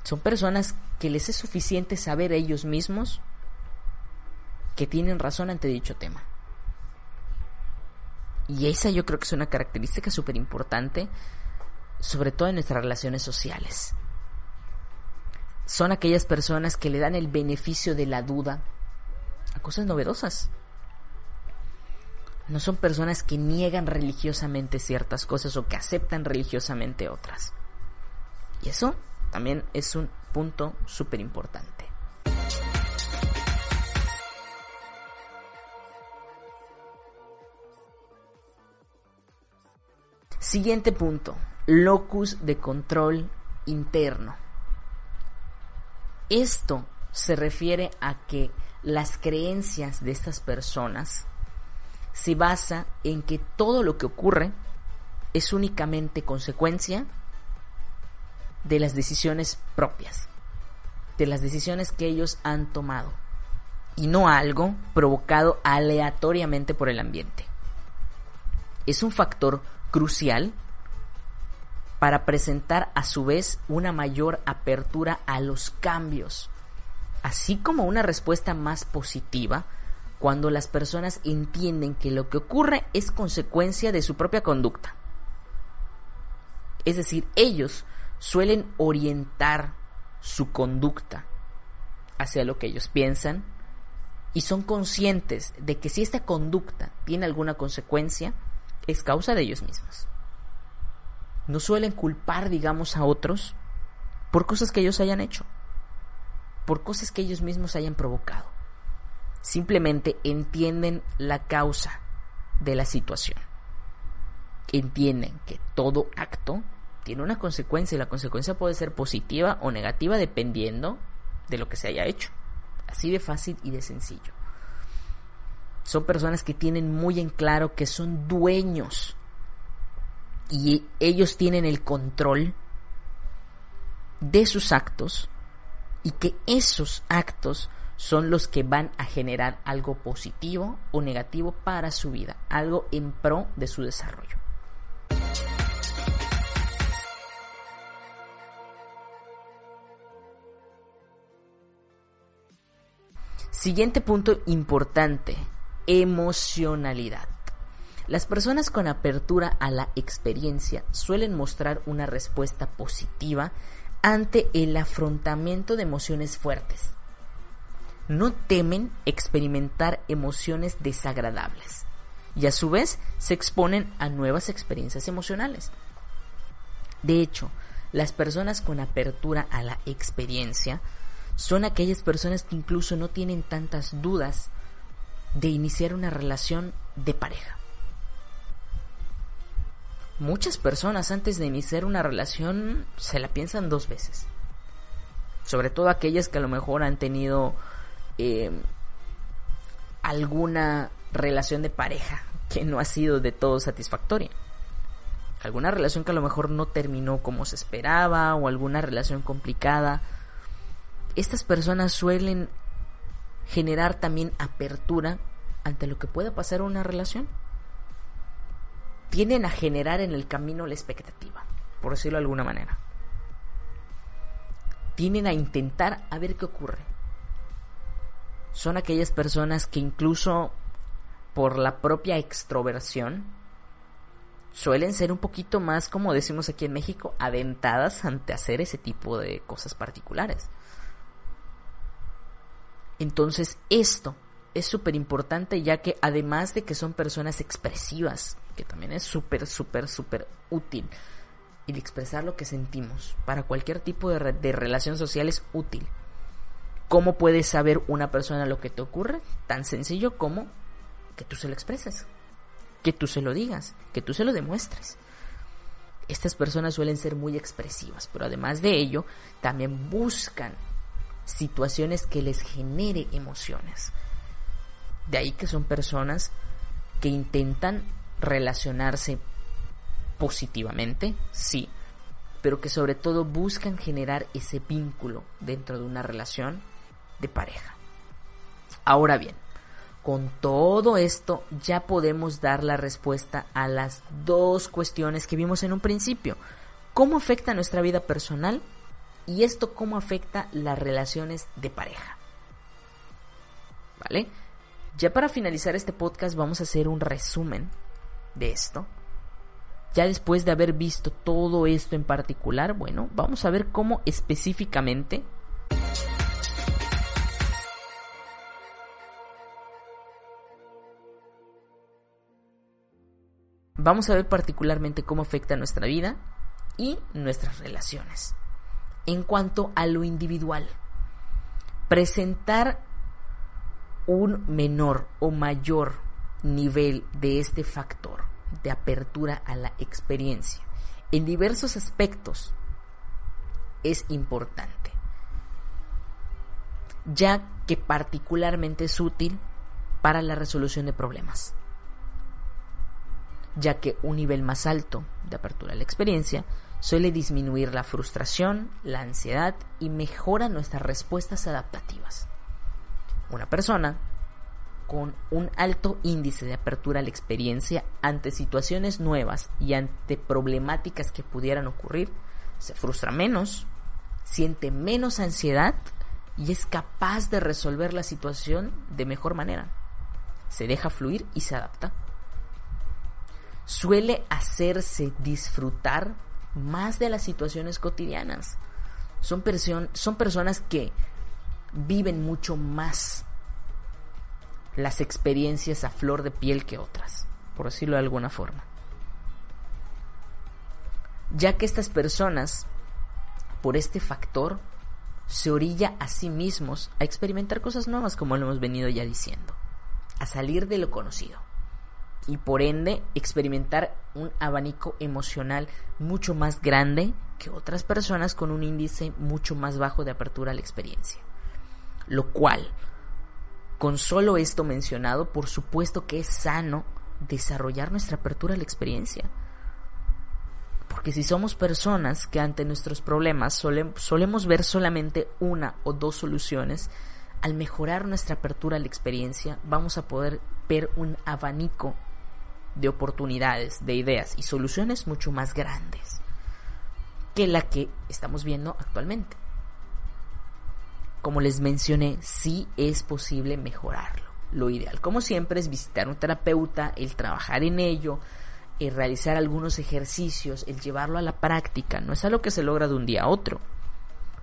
S1: Son personas que les es suficiente saber ellos mismos que tienen razón ante dicho tema. Y esa yo creo que es una característica súper importante, sobre todo en nuestras relaciones sociales. Son aquellas personas que le dan el beneficio de la duda a cosas novedosas no son personas que niegan religiosamente ciertas cosas o que aceptan religiosamente otras. Y eso también es un punto súper importante. Siguiente punto, locus de control interno. Esto se refiere a que las creencias de estas personas se basa en que todo lo que ocurre es únicamente consecuencia de las decisiones propias, de las decisiones que ellos han tomado, y no algo provocado aleatoriamente por el ambiente. Es un factor crucial para presentar a su vez una mayor apertura a los cambios, así como una respuesta más positiva cuando las personas entienden que lo que ocurre es consecuencia de su propia conducta. Es decir, ellos suelen orientar su conducta hacia lo que ellos piensan y son conscientes de que si esta conducta tiene alguna consecuencia, es causa de ellos mismos. No suelen culpar, digamos, a otros por cosas que ellos hayan hecho por cosas que ellos mismos hayan provocado. Simplemente entienden la causa de la situación. Entienden que todo acto tiene una consecuencia y la consecuencia puede ser positiva o negativa dependiendo de lo que se haya hecho. Así de fácil y de sencillo. Son personas que tienen muy en claro que son dueños y ellos tienen el control de sus actos y que esos actos son los que van a generar algo positivo o negativo para su vida, algo en pro de su desarrollo. Siguiente punto importante, emocionalidad. Las personas con apertura a la experiencia suelen mostrar una respuesta positiva ante el afrontamiento de emociones fuertes. No temen experimentar emociones desagradables y a su vez se exponen a nuevas experiencias emocionales. De hecho, las personas con apertura a la experiencia son aquellas personas que incluso no tienen tantas dudas de iniciar una relación de pareja. Muchas personas antes de iniciar una relación se la piensan dos veces. Sobre todo aquellas que a lo mejor han tenido eh, alguna relación de pareja que no ha sido de todo satisfactoria. Alguna relación que a lo mejor no terminó como se esperaba o alguna relación complicada. Estas personas suelen generar también apertura ante lo que pueda pasar en una relación. Tienen a generar en el camino la expectativa, por decirlo de alguna manera. Tienen a intentar a ver qué ocurre. Son aquellas personas que incluso por la propia extroversión suelen ser un poquito más, como decimos aquí en México, aventadas ante hacer ese tipo de cosas particulares. Entonces esto es súper importante ya que además de que son personas expresivas, que también es súper, súper, súper útil, el expresar lo que sentimos para cualquier tipo de, de relación social es útil. ¿Cómo puede saber una persona lo que te ocurre? Tan sencillo como que tú se lo expreses, que tú se lo digas, que tú se lo demuestres. Estas personas suelen ser muy expresivas, pero además de ello, también buscan situaciones que les genere emociones. De ahí que son personas que intentan relacionarse positivamente, sí, pero que sobre todo buscan generar ese vínculo dentro de una relación de pareja. Ahora bien, con todo esto ya podemos dar la respuesta a las dos cuestiones que vimos en un principio. ¿Cómo afecta nuestra vida personal y esto cómo afecta las relaciones de pareja. ¿Vale? Ya para finalizar este podcast vamos a hacer un resumen de esto. Ya después de haber visto todo esto en particular, bueno, vamos a ver cómo específicamente Vamos a ver particularmente cómo afecta nuestra vida y nuestras relaciones en cuanto a lo individual. Presentar un menor o mayor nivel de este factor de apertura a la experiencia en diversos aspectos es importante, ya que particularmente es útil para la resolución de problemas, ya que un nivel más alto de apertura a la experiencia suele disminuir la frustración, la ansiedad y mejora nuestras respuestas adaptativas. Una persona con un alto índice de apertura a la experiencia ante situaciones nuevas y ante problemáticas que pudieran ocurrir, se frustra menos, siente menos ansiedad y es capaz de resolver la situación de mejor manera. Se deja fluir y se adapta. Suele hacerse disfrutar más de las situaciones cotidianas. Son, son personas que viven mucho más las experiencias a flor de piel que otras, por decirlo de alguna forma. Ya que estas personas, por este factor, se orilla a sí mismos a experimentar cosas nuevas, como lo hemos venido ya diciendo, a salir de lo conocido y por ende experimentar un abanico emocional mucho más grande que otras personas con un índice mucho más bajo de apertura a la experiencia. Lo cual, con solo esto mencionado, por supuesto que es sano desarrollar nuestra apertura a la experiencia. Porque si somos personas que ante nuestros problemas solemos ver solamente una o dos soluciones, al mejorar nuestra apertura a la experiencia vamos a poder ver un abanico de oportunidades, de ideas y soluciones mucho más grandes que la que estamos viendo actualmente. Como les mencioné, sí es posible mejorarlo. Lo ideal, como siempre, es visitar un terapeuta, el trabajar en ello, el realizar algunos ejercicios, el llevarlo a la práctica. No es algo que se logra de un día a otro.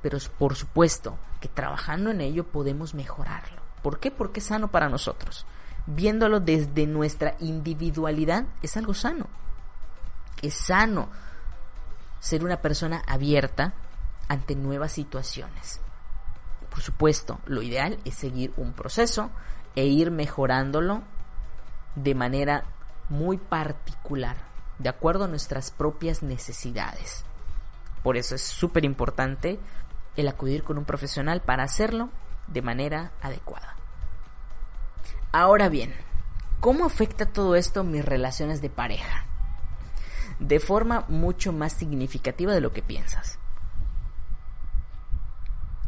S1: Pero por supuesto que trabajando en ello podemos mejorarlo. ¿Por qué? Porque es sano para nosotros viéndolo desde nuestra individualidad, es algo sano. Es sano ser una persona abierta ante nuevas situaciones. Por supuesto, lo ideal es seguir un proceso e ir mejorándolo de manera muy particular, de acuerdo a nuestras propias necesidades. Por eso es súper importante el acudir con un profesional para hacerlo de manera adecuada. Ahora bien, ¿cómo afecta todo esto mis relaciones de pareja? De forma mucho más significativa de lo que piensas.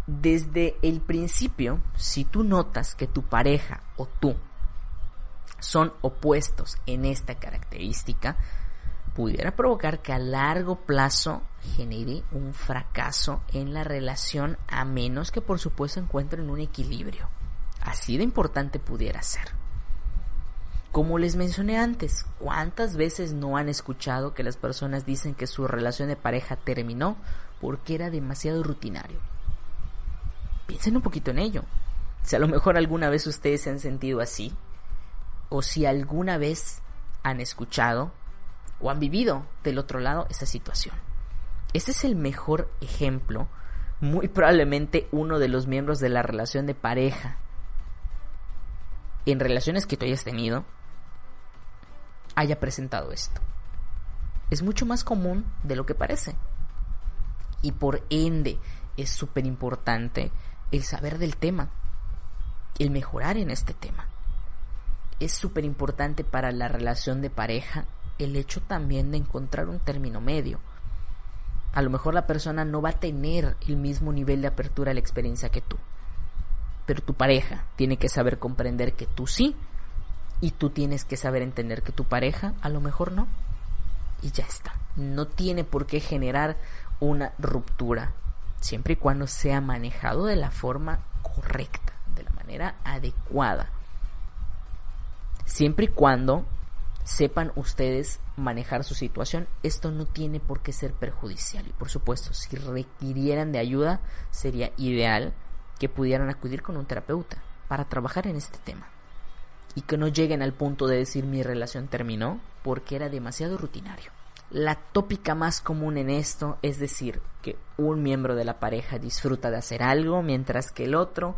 S1: Desde el principio, si tú notas que tu pareja o tú son opuestos en esta característica, pudiera provocar que a largo plazo genere un fracaso en la relación a menos que por supuesto encuentren un equilibrio. Así de importante pudiera ser. Como les mencioné antes, ¿cuántas veces no han escuchado que las personas dicen que su relación de pareja terminó porque era demasiado rutinario? Piensen un poquito en ello. Si a lo mejor alguna vez ustedes se han sentido así, o si alguna vez han escuchado o han vivido del otro lado esa situación. Ese es el mejor ejemplo, muy probablemente uno de los miembros de la relación de pareja en relaciones que tú hayas tenido haya presentado esto. Es mucho más común de lo que parece. Y por ende es súper importante el saber del tema, el mejorar en este tema. Es súper importante para la relación de pareja el hecho también de encontrar un término medio. A lo mejor la persona no va a tener el mismo nivel de apertura a la experiencia que tú pero tu pareja tiene que saber comprender que tú sí y tú tienes que saber entender que tu pareja a lo mejor no. Y ya está. No tiene por qué generar una ruptura, siempre y cuando sea manejado de la forma correcta, de la manera adecuada. Siempre y cuando sepan ustedes manejar su situación, esto no tiene por qué ser perjudicial. Y por supuesto, si requirieran de ayuda, sería ideal que pudieran acudir con un terapeuta para trabajar en este tema y que no lleguen al punto de decir mi relación terminó porque era demasiado rutinario. La tópica más común en esto es decir que un miembro de la pareja disfruta de hacer algo mientras que el otro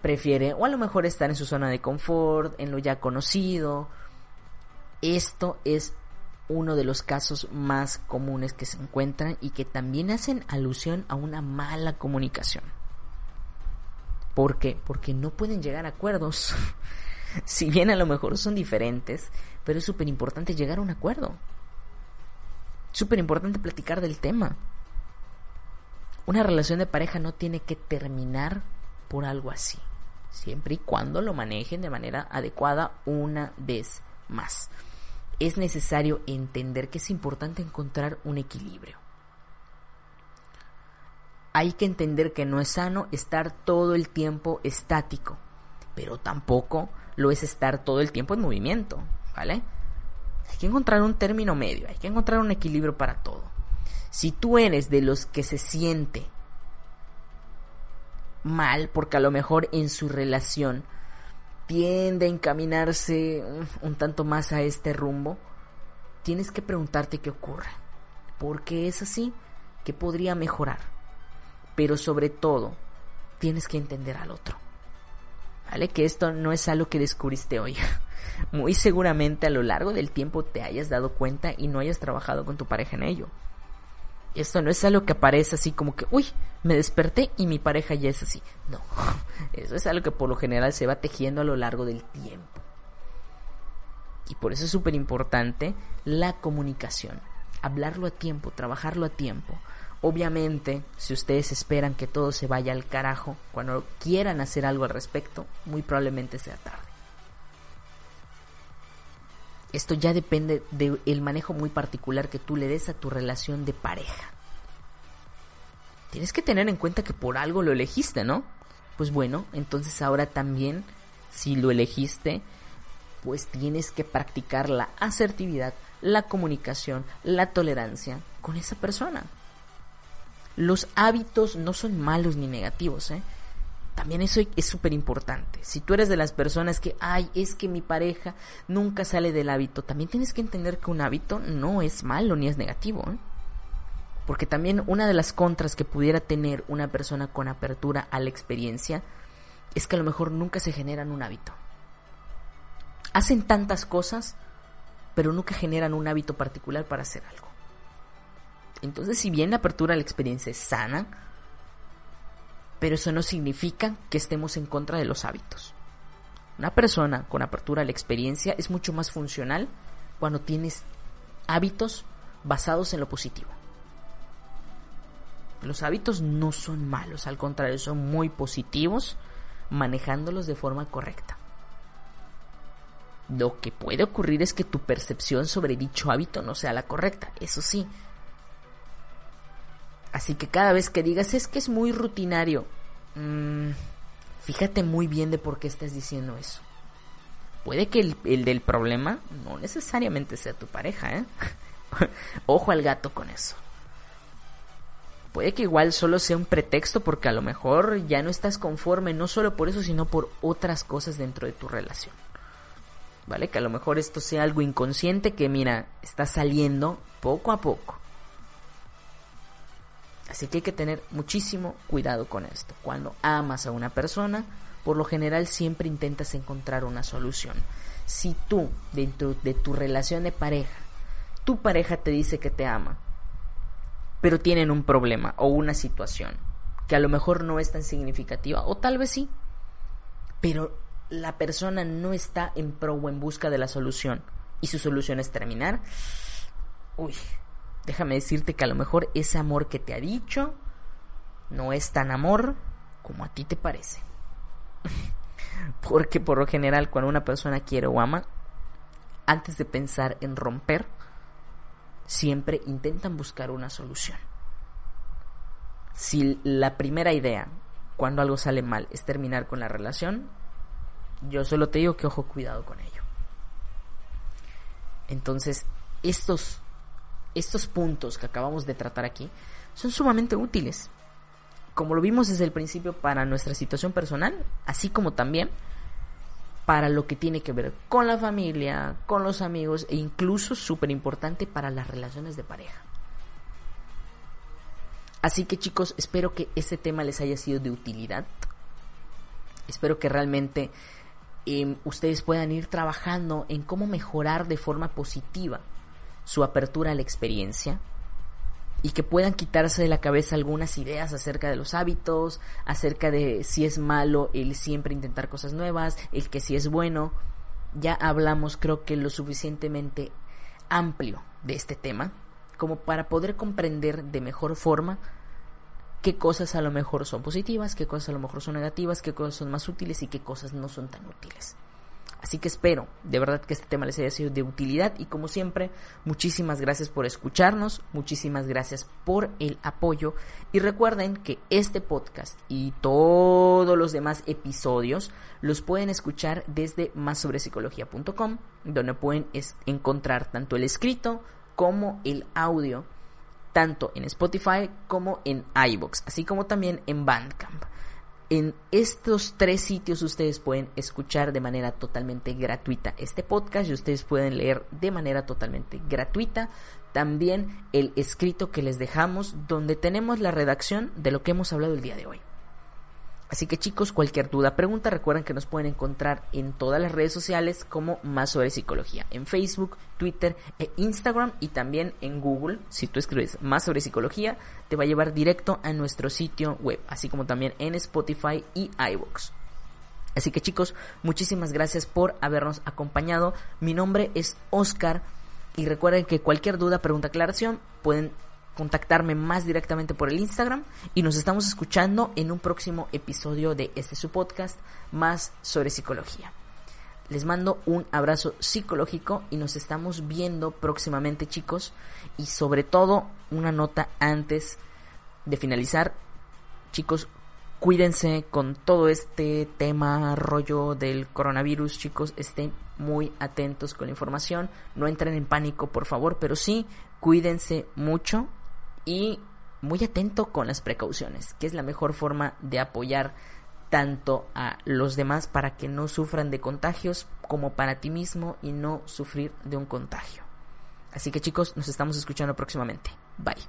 S1: prefiere o a lo mejor estar en su zona de confort, en lo ya conocido. Esto es uno de los casos más comunes que se encuentran y que también hacen alusión a una mala comunicación. ¿Por qué? Porque no pueden llegar a acuerdos. si bien a lo mejor son diferentes, pero es súper importante llegar a un acuerdo. Súper importante platicar del tema. Una relación de pareja no tiene que terminar por algo así, siempre y cuando lo manejen de manera adecuada una vez más. Es necesario entender que es importante encontrar un equilibrio hay que entender que no es sano estar todo el tiempo estático, pero tampoco lo es estar todo el tiempo en movimiento, ¿vale? Hay que encontrar un término medio, hay que encontrar un equilibrio para todo. Si tú eres de los que se siente mal porque a lo mejor en su relación tiende a encaminarse un, tanto más a este rumbo, tienes que preguntarte qué ocurre. ¿Por qué es así? ¿Qué podría mejorar? Pero sobre todo tienes que entender al otro. ¿Vale? Que esto no es algo que descubriste hoy. Muy seguramente a lo largo del tiempo te hayas dado cuenta y no hayas trabajado con tu pareja en ello. Esto no es algo que aparece así como que, uy, me desperté y mi pareja ya es así. No, eso es algo que por lo general se va tejiendo a lo largo del tiempo. Y por eso es súper importante la comunicación. Hablarlo a tiempo, trabajarlo a tiempo. Obviamente, si ustedes esperan que todo se vaya al carajo cuando quieran hacer algo al respecto, muy probablemente sea tarde. Esto ya depende del manejo muy particular que tú le des a tu relación de pareja. Tienes que tener en cuenta que por algo lo elegiste, ¿no? Pues bueno, entonces ahora también, si lo elegiste, pues tienes que practicar la asertividad, la comunicación, la tolerancia con esa persona. Los hábitos no son malos ni negativos, ¿eh? También eso es súper importante. Si tú eres de las personas que, ay, es que mi pareja nunca sale del hábito, también tienes que entender que un hábito no es malo ni es negativo. ¿eh? Porque también una de las contras que pudiera tener una persona con apertura a la experiencia es que a lo mejor nunca se generan un hábito. Hacen tantas cosas, pero nunca generan un hábito particular para hacer algo. Entonces, si bien la apertura a la experiencia es sana, pero eso no significa que estemos en contra de los hábitos. Una persona con apertura a la experiencia es mucho más funcional cuando tienes hábitos basados en lo positivo. Los hábitos no son malos, al contrario, son muy positivos manejándolos de forma correcta. Lo que puede ocurrir es que tu percepción sobre dicho hábito no sea la correcta, eso sí, Así que cada vez que digas es que es muy rutinario, mm, fíjate muy bien de por qué estás diciendo eso. Puede que el, del problema no necesariamente sea tu pareja, ¿eh? Ojo al gato con eso. Puede que igual solo sea un pretexto porque a lo mejor ya no estás conforme, no solo por eso, sino por otras cosas dentro de tu relación. ¿Vale? Que a lo mejor esto sea algo inconsciente que, mira, está saliendo poco a poco. Así que hay que tener muchísimo cuidado con esto. Cuando amas a una persona, por lo general siempre intentas encontrar una solución. Si tú, dentro de tu relación de pareja, tu pareja te dice que te ama, pero tienen un problema o una situación que a lo mejor no es tan significativa, o tal vez sí, pero la persona no está en pro o en busca de la solución y su solución es terminar, uy, déjame decirte que a lo mejor ese amor que te ha dicho no es tan amor como a ti te parece. Porque por lo general cuando una persona quiere o ama, antes de pensar en romper, siempre intentan buscar una solución. Si la primera idea, cuando algo sale mal, es terminar con la relación, yo solo te digo que ojo cuidado con ello. Entonces, estos estos puntos que acabamos de tratar aquí son sumamente útiles. Como lo vimos desde el principio para nuestra situación personal, así como también para lo que tiene que ver con la familia, con los amigos e incluso súper importante para las relaciones de pareja. Así que chicos, espero que este tema les haya sido de utilidad. Espero que realmente em, ustedes puedan ir trabajando en cómo mejorar de forma positiva su apertura a la experiencia y que puedan quitarse de la cabeza algunas ideas acerca de los hábitos, acerca de si es malo el siempre intentar cosas nuevas, el que si es bueno. Ya hablamos creo que lo suficientemente amplio de este tema como para poder comprender de mejor forma qué cosas a lo mejor son positivas, qué cosas a lo mejor son negativas, qué cosas son más útiles y qué cosas no son tan útiles. Así que espero de verdad que este tema les haya sido de utilidad y como siempre, muchísimas gracias por escucharnos, muchísimas gracias por el apoyo y recuerden que este podcast y todos los demás episodios los pueden escuchar desde másobresicologia.com donde pueden encontrar tanto el escrito como el audio tanto en Spotify como en iBox, así como también en Bandcamp. En estos tres sitios ustedes pueden escuchar de manera totalmente gratuita este podcast y ustedes pueden leer de manera totalmente gratuita también el escrito que les dejamos donde tenemos la redacción de lo que hemos hablado el día de hoy. Así que chicos, cualquier duda, pregunta, recuerden que nos pueden encontrar en todas las redes sociales como Más sobre Psicología, en Facebook, Twitter e Instagram y también en Google. Si tú escribes Más sobre Psicología, te va a llevar directo a nuestro sitio web, así como también en Spotify y iVoox. Así que chicos, muchísimas gracias por habernos acompañado. Mi nombre es Oscar y recuerden que cualquier duda, pregunta, aclaración pueden contactarme más directamente por el Instagram y nos estamos escuchando en un próximo episodio de este su podcast más sobre psicología. Les mando un abrazo psicológico y nos estamos viendo próximamente chicos. Y sobre todo una nota antes de finalizar. Chicos cuídense con todo este tema rollo del coronavirus. Chicos estén muy atentos con la información. No entren en pánico por favor pero sí cuídense mucho y muy atento con las precauciones, que es la mejor forma de apoyar tanto a los demás para que no sufran de contagios como para ti mismo y no sufrir de un contagio. Así que chicos, nos estamos escuchando próximamente. Bye.